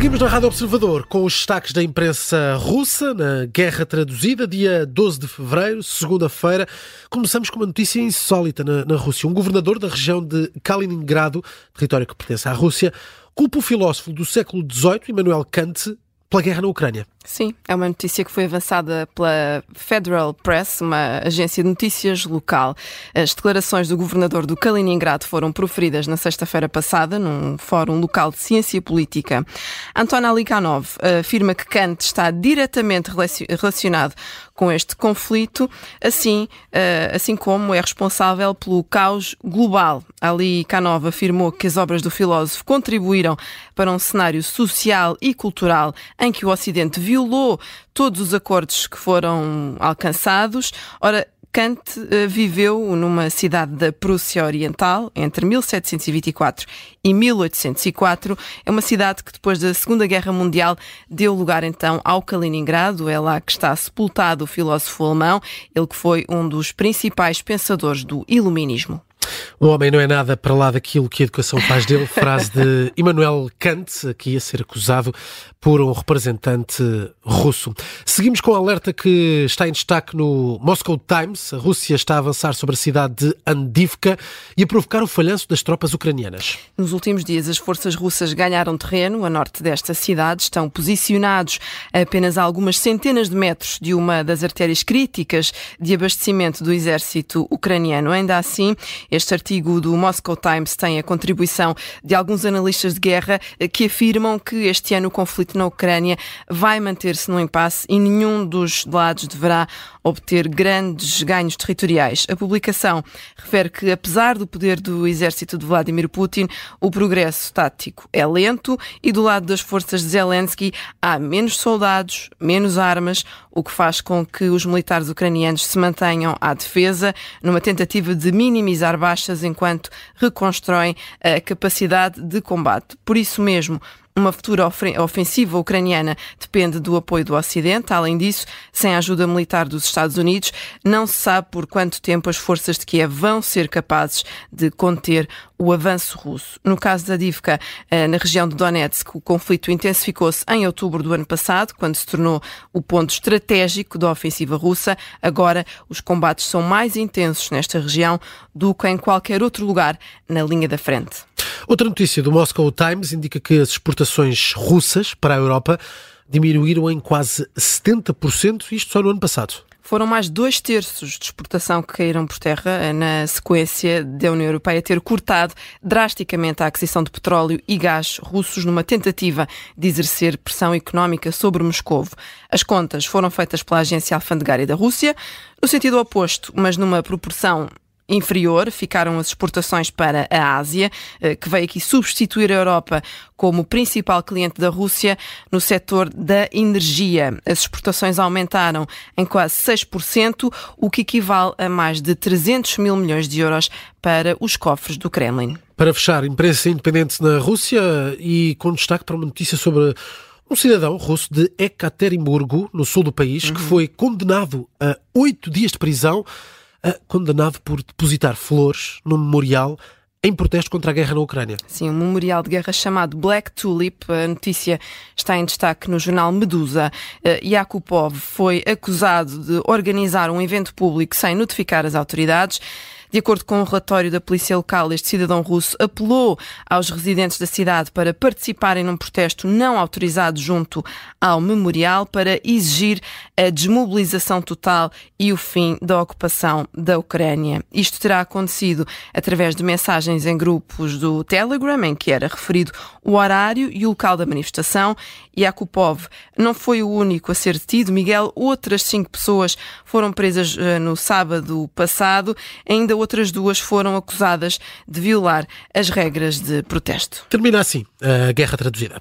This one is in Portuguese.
Seguimos na Rádio Observador com os destaques da imprensa russa na Guerra Traduzida, dia 12 de fevereiro, segunda-feira. Começamos com uma notícia insólita na, na Rússia. Um governador da região de Kaliningrado, território que pertence à Rússia, culpa o filósofo do século XVIII, Immanuel Kant, pela guerra na Ucrânia. Sim, é uma notícia que foi avançada pela Federal Press, uma agência de notícias local. As declarações do governador do Kaliningrado foram proferidas na sexta-feira passada num fórum local de ciência política. Anton Alikhanov afirma que Kant está diretamente relacionado com este conflito, assim, eh, assim como é responsável pelo caos global. Ali Kanov afirmou que as obras do filósofo contribuíram para um cenário social e cultural em que o Ocidente violou todos os acordos que foram alcançados. Ora, Kant uh, viveu numa cidade da Prússia Oriental entre 1724 e 1804. É uma cidade que depois da Segunda Guerra Mundial deu lugar então ao Kaliningrado. É lá que está sepultado o filósofo alemão, ele que foi um dos principais pensadores do iluminismo. O homem não é nada para lá daquilo que a educação faz dele. Frase de Immanuel Kant, aqui a ser acusado por um representante russo. Seguimos com o alerta que está em destaque no Moscow Times. A Rússia está a avançar sobre a cidade de Andivka e a provocar o falhanço das tropas ucranianas. Nos últimos dias, as forças russas ganharam terreno a norte desta cidade. Estão posicionados a apenas algumas centenas de metros de uma das artérias críticas de abastecimento do exército ucraniano. Ainda assim, este artigo do Moscow Times tem a contribuição de alguns analistas de guerra que afirmam que este ano o conflito conflito na Ucrânia vai manter-se no impasse e nenhum dos lados deverá obter grandes ganhos territoriais. A publicação refere que, apesar do poder do exército de Vladimir Putin, o progresso tático é lento e do lado das forças de Zelensky há menos soldados, menos armas, o que faz com que os militares ucranianos se mantenham à defesa, numa tentativa de minimizar baixas enquanto reconstroem a capacidade de combate. Por isso mesmo, uma futura ofensiva ucraniana depende do apoio do Ocidente. Além disso, sem a ajuda militar dos Estados Unidos, não se sabe por quanto tempo as forças de Kiev vão ser capazes de conter o avanço russo. No caso da Divka, eh, na região de Donetsk, o conflito intensificou-se em outubro do ano passado, quando se tornou o ponto estratégico da ofensiva russa. Agora, os combates são mais intensos nesta região do que em qualquer outro lugar na linha da frente. Outra notícia do Moscow Times indica que as exportações russas para a Europa diminuíram em quase 70%, isto só no ano passado. Foram mais dois terços de exportação que caíram por terra na sequência da União Europeia ter cortado drasticamente a aquisição de petróleo e gás russos numa tentativa de exercer pressão económica sobre Moscou. As contas foram feitas pela Agência Alfandegária da Rússia, no sentido oposto, mas numa proporção inferior ficaram as exportações para a Ásia, eh, que veio aqui substituir a Europa como principal cliente da Rússia no setor da energia. As exportações aumentaram em quase 6%, o que equivale a mais de 300 mil milhões de euros para os cofres do Kremlin. Para fechar, imprensa independente na Rússia e com destaque para uma notícia sobre um cidadão russo de Ekaterimburgo, no sul do país, uhum. que foi condenado a oito dias de prisão condenado por depositar flores no memorial em protesto contra a guerra na Ucrânia. Sim, um memorial de guerra chamado Black Tulip. A notícia está em destaque no jornal Medusa. Uh, Yakupov foi acusado de organizar um evento público sem notificar as autoridades. De acordo com um relatório da polícia local, este cidadão russo apelou aos residentes da cidade para participarem num protesto não autorizado junto ao memorial para exigir a desmobilização total e o fim da ocupação da Ucrânia. Isto terá acontecido através de mensagens em grupos do Telegram, em que era referido o horário e o local da manifestação. Yakupov não foi o único a ser detido. Miguel, outras cinco pessoas foram presas uh, no sábado passado. Ainda outras duas foram acusadas de violar as regras de protesto. Termina assim a guerra traduzida.